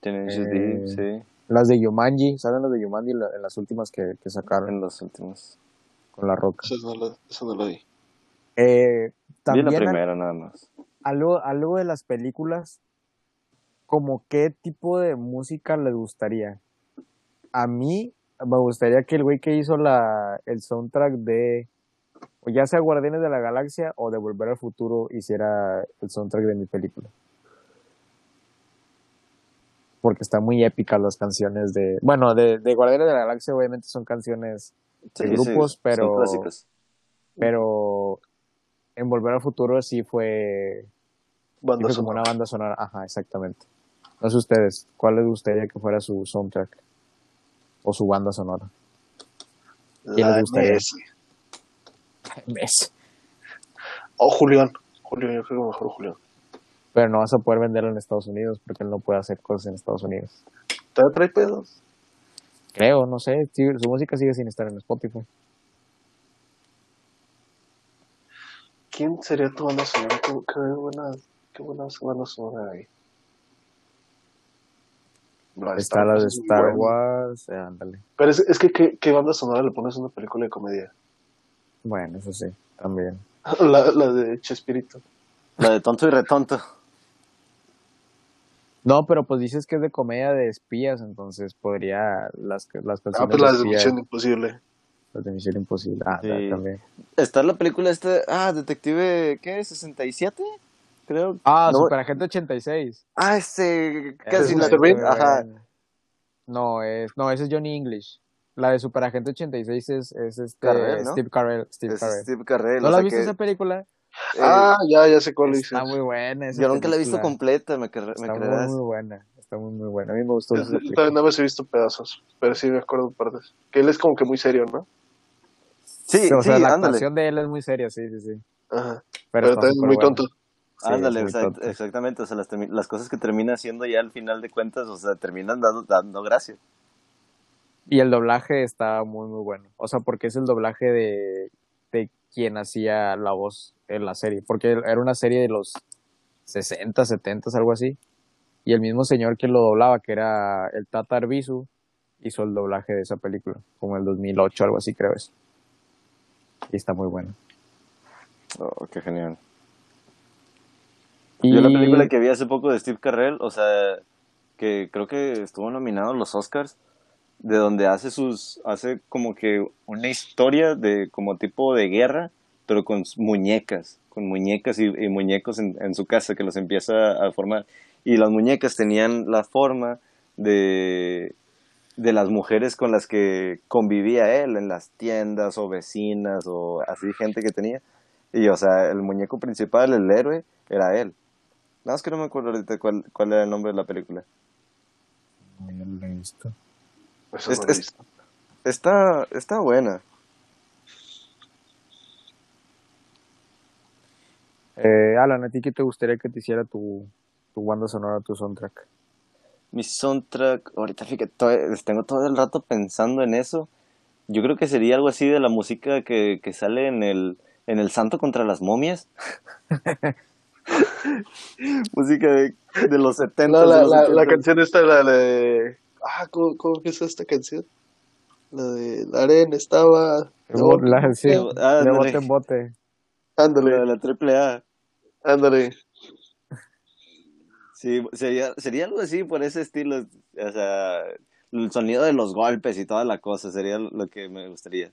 Tenacious Eh, D, sí, las de Yumanji, ¿saben las de Yumanji? La- en las últimas que, que sacaron en los últimos. con la roca. Eso no lo, eso no lo vi. Eh, Vi también la al- primera nada más. algo, algo de las películas, como qué tipo de música les gustaría. A mí me gustaría que el güey que hizo la, el soundtrack de, o ya sea Guardianes de la Galaxia o de Volver al Futuro, hiciera el soundtrack de mi película. Porque están muy épicas las canciones de, bueno, de, de Guardianes de la Galaxia obviamente son canciones Sí, de sí, grupos, son pero, pero en Volver al Futuro sí fue Banda Sí, fue como una banda sonora, ajá, exactamente. No sé ustedes, ¿cuál les gustaría que fuera su soundtrack? O su banda sonora. ¿Quién les gustaría? Messi. Messi. O Julián. Julián, yo creo que mejor Julián. Pero no vas a poder venderlo en Estados Unidos porque él no puede hacer cosas en Estados Unidos. ¿Te trae pedos? Creo, no sé, su música sigue sin estar en Spotify. ¿Quién sería tu banda sonora? Qué, qué buena, qué buena banda sonora hay. La Está la de es Star buena. Wars, eh, ándale. Pero es, es que, ¿qué, ¿qué banda sonora le pones a una película de comedia? Bueno, eso sí, también. La, la de Chespirito. La de tonto y retonto. No, pero pues dices que es de comedia de espías, entonces podría las, las Ah, canciones pues de la de Misión Imposible. las de Misión Imposible. Ah, Sí. también. Está la película esta, ah, Detective, ¿qué? ¿67? Creo. Ah, No, Superagente 86. Ah, ese, Esa casi es la, muy ajá. No, es, no, ese es Johnny English. La de Superagente 86 es, es este Carrell, ¿no? Steve Carell. Steve Es Carell. Steve Carell. ¿No la visto que, esa película? eh, Ah, ya, ya sé cuál dices. Está muy buena esa yo nunca la he visto completa, me, cre- me Está muy, creerás. muy buena. Está muy, muy buena. A mí me gustó Yo también más he visto pedazos, pero sí me acuerdo de partes. Que él es como que muy serio, ¿no? Sí, o sea, sí, la ándale. actuación de él es muy seria, sí, sí, sí. Ajá. Pero, también súper muy buena. tonto. Ándale, exact- exactamente. O sea, las, las cosas que termina haciendo ya al final de cuentas, o sea, terminan dando, dando gracia. Y el doblaje está muy, muy bueno. O sea, porque es el doblaje de, de quien hacía la voz en la serie. Porque era una serie de los 60, 70, algo así. Y el mismo señor que lo doblaba, que era el Tata Arbizu, hizo el doblaje de esa película. Como en el 2008, algo así, creo es. Y está muy bueno. Oh, qué genial. Yo la película que vi hace poco de Steve Carell, o sea, que creo que estuvo nominado a los Oscars, de donde hace sus, hace como que una historia de como tipo de guerra, pero con muñecas, con muñecas y, y muñecos en, en su casa que los empieza a formar. Y las muñecas tenían la forma de, de las mujeres con las que convivía él en las tiendas o vecinas o así gente que tenía. Y, o sea, el muñeco principal, el héroe, era él. Nada más que no me acuerdo ahorita cuál, cuál era el nombre de la película. Ya lo he visto. Eso Es- no lo he es- visto. Está, está buena. Eh, Alan, ¿a ti qué te gustaría que te hiciera tu, tu banda sonora, tu soundtrack? Mi soundtrack, ahorita fíjate, to- tengo todo el rato pensando en eso. Yo creo que sería algo así de la música que, que sale en el, en el Santo contra las momias. música de, de los 70. No, de la, los la, la 80. canción esta, la de... Ah, ¿cómo, cómo empieza esta canción? La de la arena estaba... No, La- sí, Ah, de bote en bote. ándale, La, la triple A. ándale. Sí, sería, sería algo así por ese estilo. O sea, el sonido de los golpes y toda la cosa sería lo que me gustaría.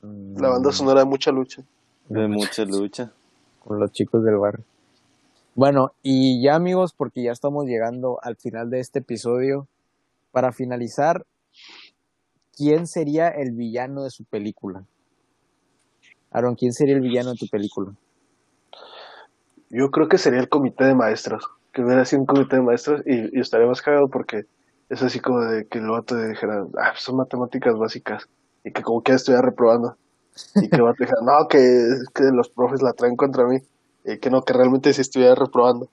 La banda sonora de mucha lucha. De mucha lucha. con los chicos del barrio. Bueno, y ya amigos, porque ya estamos llegando al final de este episodio, para finalizar, ¿quién sería el villano de su película? Aaron, ¿quién sería el villano de tu película? Yo creo que sería el comité de maestros. Que hubiera sido un comité de maestros y, y estaría más cagado porque es así como de que el vato dijera, ah, son matemáticas básicas. Y que como que estuviera reprobando. Y que el vato dijera, no, que, que los profes la traen contra mí. Que no, que realmente sí estuviera reprobando.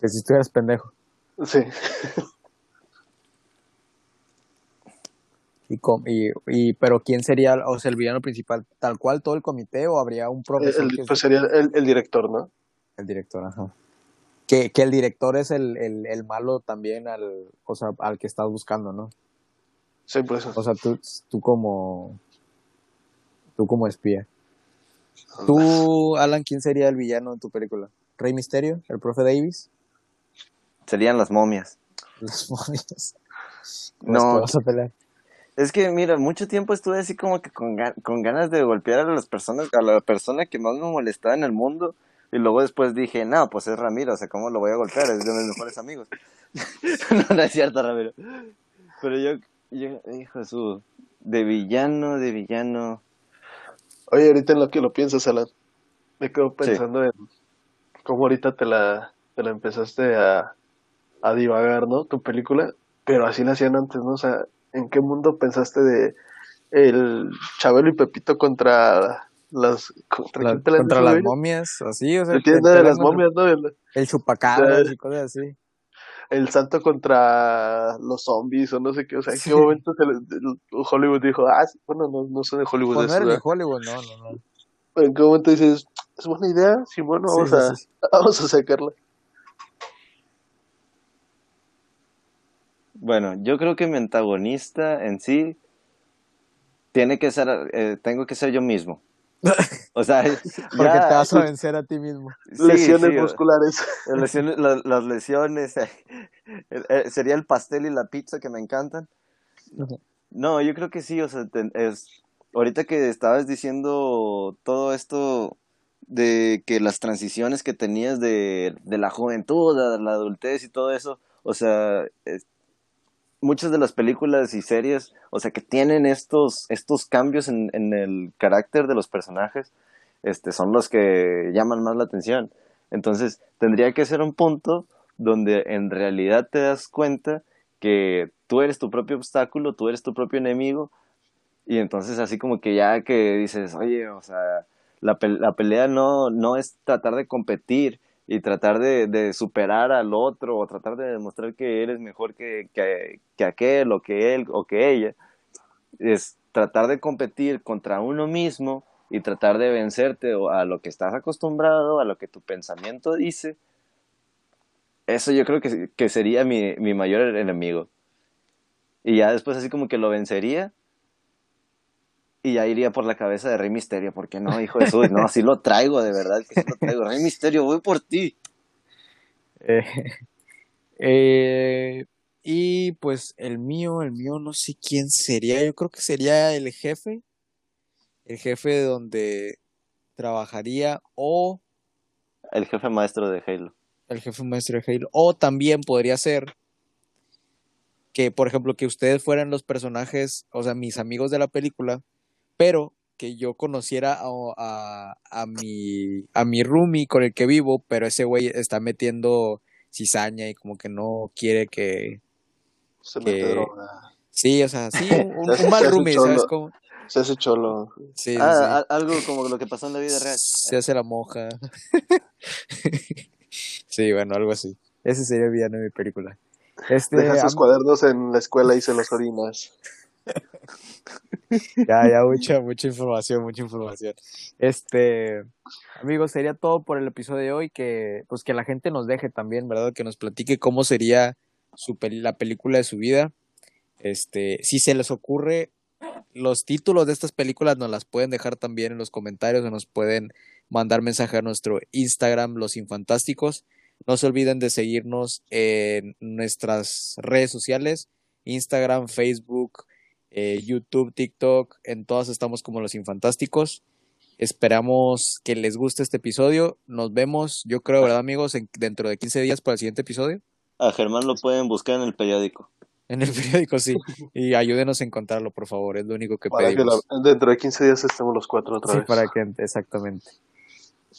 Que si estuvieras pendejo. Sí. Y, com- y, y- pero ¿quién sería, o sea, el villano principal? ¿Tal cual todo el comité o habría un profesor El- pues sería el, el director, ¿no? el director? Ajá. Que, que el director es el, el, el malo también al, o sea, al que estás buscando, ¿no? Sí, por eso. O sea, tú, tú como, tú como espía. Tú, Alan, ¿quién sería el villano en tu película? ¿Rey Misterio? ¿El profe Davis? Serían las momias. Los momios. No. ¿Cómo te vas a pelear? Es que, mira, mucho tiempo estuve así como que con, ga- con ganas de golpear a las personas, a la persona que más me molestaba en el mundo. Y luego después dije, no, pues es Ramiro, o sea, ¿cómo lo voy a golpear? Es de mis mejores amigos. no, no es cierto, Ramiro. Pero yo, yo, hijo de su, de villano, de villano. Oye, ahorita en lo que lo piensas, Alan, me quedo Sí. pensando en cómo ahorita te la, te la empezaste a, a divagar, ¿no? Tu película, pero así la hacían antes, ¿no? O sea, ¿en qué mundo pensaste de el Chabelo y Pepito contra las contra, La- las momias, así, o sea, El te- de las momias, ¿no? El, El chupacabras y cosas así. El santo contra los zombies o no sé qué, o sea, ¿en Sí. qué momento se le- el- Hollywood dijo, ah, sí, bueno, no, no son de Hollywood Pues no eso, ¿verdad? Hollywood, no, no, no. ¿En qué momento dices, es buena idea? Sí, bueno, vamos, sí, a, sí. vamos a sacarla. Bueno, yo creo que mi antagonista en sí tiene que ser, eh, tengo que ser yo mismo. O sea, Porque ya- te vas a vencer a ti mismo. sí, Lesiones sí, musculares. Las lesiones, la- las lesiones, eh, eh, sería el pastel y la pizza que me encantan. No, yo creo que sí, o sea, te- es, ahorita que estabas diciendo todo esto de que las transiciones que tenías de, de la juventud a la adultez y todo eso, o sea, es- muchas de las películas y series, o sea, que tienen estos, estos cambios en, en el carácter de los personajes, este, son los que llaman más la atención. Entonces, tendría que ser un punto donde en realidad te das cuenta que tú eres tu propio obstáculo, tú eres tu propio enemigo, y entonces así como que ya que dices, oye, o sea, la, la pelea no, no es tratar de competir y tratar de, de superar al otro o tratar de demostrar que eres mejor que, que, que aquel o que él o que ella, es tratar de competir contra uno mismo y tratar de vencerte a lo que estás acostumbrado, a lo que tu pensamiento dice. Eso yo creo que, que sería mi, mi mayor enemigo. Y ya después así como que lo vencería y ya iría por la cabeza de Rey Misterio, porque no, hijo de su, no, sí lo traigo, de verdad que sí lo traigo. Rey Misterio, voy por ti. Eh, eh, y pues el mío, el mío no sé quién sería, yo creo que sería el jefe, el jefe de donde trabajaría o El jefe maestro de Halo. el jefe maestro de Halo, o también podría ser que, por ejemplo, que ustedes fueran los personajes, o sea, mis amigos de la película, pero que yo conociera a, a, a mi a mi roomie con el que vivo, pero ese güey está metiendo cizaña y como que no quiere que Se que- mete droga. sí, o sea, sí, un, mal roomie. ¿sabes cómo? Se hace cholo. Sí, Ah, sí. algo como lo que pasó en la vida real. Se hace la moja. sí, bueno, algo así. Ese sería el villano de mi película. Este, Deja sus am- cuadernos en la escuela y se los orinas. Ya, ya, mucha, mucha información, mucha información. Este, amigos, sería todo por el episodio de hoy. Que, pues, que la gente nos deje también, ¿verdad? Que nos platique cómo sería su la película de su vida. Este, si se les ocurre, los títulos de estas películas nos las pueden dejar también en los comentarios o nos pueden mandar mensaje a nuestro Instagram, Los Infantásticos. No se olviden de seguirnos en nuestras redes sociales, Instagram, Facebook, eh, YouTube, TikTok, en todas estamos como Los Infantásticos. Esperamos que les guste este episodio. Nos vemos, yo creo, ¿verdad, amigos? En- dentro de 15 días para el siguiente episodio. A Germán lo pueden buscar en el periódico. En el periódico, sí. Y ayúdenos a encontrarlo, por favor. Es lo único que Para que pedimos. la- dentro de 15 días estemos los cuatro otra Sí, vez. para que, exactamente.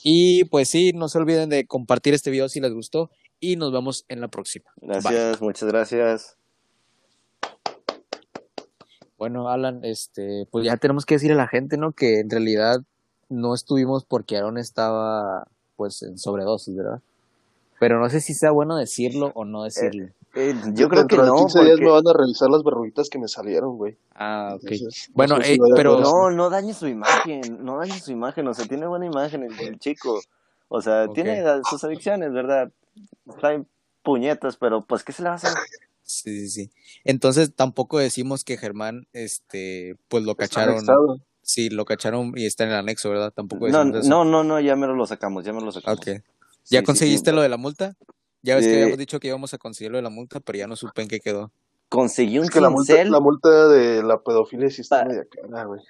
Y pues sí, no se olviden de compartir este video si les gustó y nos vemos en la próxima. Bye. Gracias, muchas gracias. Bueno, Alan, este, pues ya tenemos que decir a la gente, ¿no? Que en realidad no estuvimos porque Aaron estaba, pues, en sobredosis, ¿verdad? Pero no sé si sea bueno decirlo o no decirlo. Eh, yo creo que Dentro de no, 15 días porque... me van a revisar las verruguitas que me salieron, güey. ah, ok. Entonces, Bueno, no sé si eh, pero- No, no dañe su imagen, no dañe su imagen, o sea, tiene buena imagen el, el chico. O sea, tiene sus adicciones, ¿verdad? Trae puñetas, pero pues, ¿qué se le va a hacer? Sí, sí, sí. Entonces tampoco decimos que Germán, este, pues lo Está cacharon. anexado. Sí, lo cacharon y está en el anexo, ¿verdad? Tampoco No, decimos eso. no, no, no, ya me lo sacamos, ya me lo sacamos. Ok. Sí, ¿Ya sí, conseguiste sí. lo de la multa? Ya ves que habíamos dicho que íbamos a conseguir lo de la multa, pero ya no supe en qué quedó. Conseguí un Es que la multa, cincel, la multa de la pedofilia sí está Pa- media cara, güey.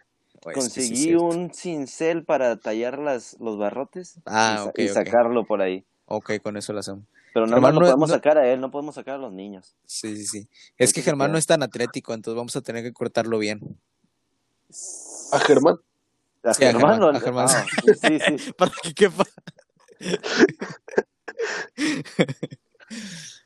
Pues, conseguí un cincel para tallar las, los barrotes Ah, y, sacarlo por ahí. Ok, con eso lo hacemos. Pero nada Germán lo no podemos no- sacar a él, no podemos sacar a los niños. Sí, sí, sí. Es que Germán no es tan atlético, entonces vamos a tener que cortarlo bien. A Germán. A Sí, a Germán, Germán, lo- a Germán. ah, sí, sí. Para que quepa.